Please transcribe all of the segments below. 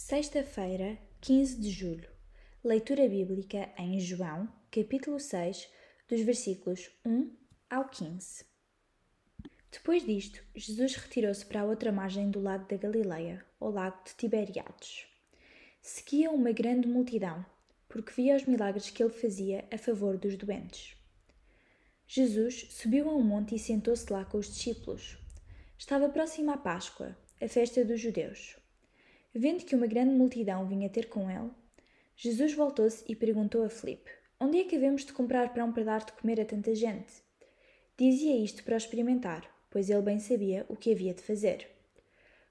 Sexta-feira, 15 de julho. Leitura bíblica em João, capítulo 6, dos versículos 1 ao 15. Depois disto, Jesus retirou-se para a outra margem do lago da Galileia, o lago de Tiberiades. Seguia uma grande multidão, porque via os milagres que ele fazia a favor dos doentes. Jesus subiu a um monte e sentou-se lá com os discípulos. Estava próxima a Páscoa, a festa dos judeus. Vendo que uma grande multidão vinha ter com ele, Jesus voltou-se e perguntou a Filipe: Onde é que havemos de comprar pão para dar de comer a tanta gente? Dizia isto para o experimentar, pois ele bem sabia o que havia de fazer.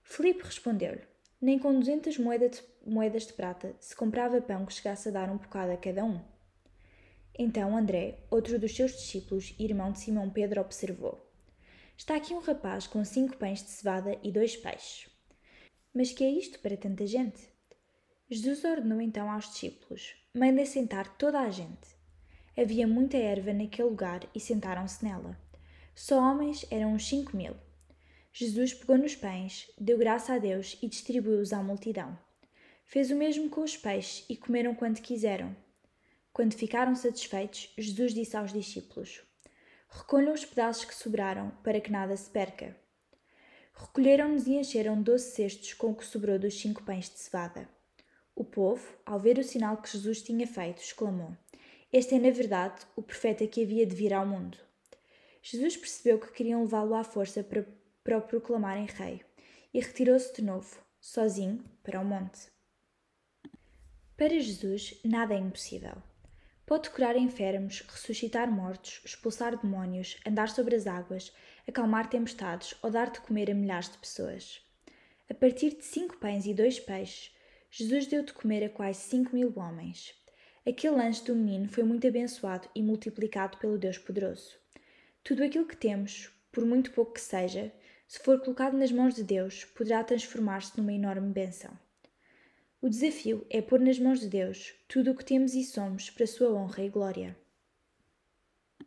Filipe respondeu-lhe: Nem com duzentas moedas de prata se comprava pão que chegasse a dar um bocado a cada um. Então André, outro dos seus discípulos e irmão de Simão Pedro, observou: Está aqui um rapaz com cinco pães de cevada e dois peixes. Mas que é isto para tanta gente? Jesus ordenou então aos discípulos: Mandem sentar toda a gente. Havia muita erva naquele lugar e sentaram-se nela. Só homens eram uns cinco mil. Jesus pegou nos pães, deu graça a Deus e distribuiu-os à multidão. Fez o mesmo com os peixes e comeram quanto quiseram. Quando ficaram satisfeitos, Jesus disse aos discípulos: Recolham os pedaços que sobraram, para que nada se perca. Recolheram-nos e encheram doze cestos com o que sobrou dos cinco pães de cevada. O povo, ao ver o sinal que Jesus tinha feito, exclamou: Este é, na verdade, o profeta que havia de vir ao mundo. Jesus percebeu que queriam levá-lo à força para, para o proclamarem rei e retirou-se de novo, sozinho, para o monte. Para Jesus, nada é impossível. Pode curar enfermos, ressuscitar mortos, expulsar demónios, andar sobre as águas, acalmar tempestades ou dar de comer a milhares de pessoas. A partir de cinco pães e dois peixes, Jesus deu de comer a quase cinco mil homens. Aquele lanche do menino foi muito abençoado e multiplicado pelo Deus poderoso. Tudo aquilo que temos, por muito pouco que seja, se for colocado nas mãos de Deus, poderá transformar-se numa enorme bênção. O desafio é pôr nas mãos de Deus tudo o que temos e somos para a sua honra e glória.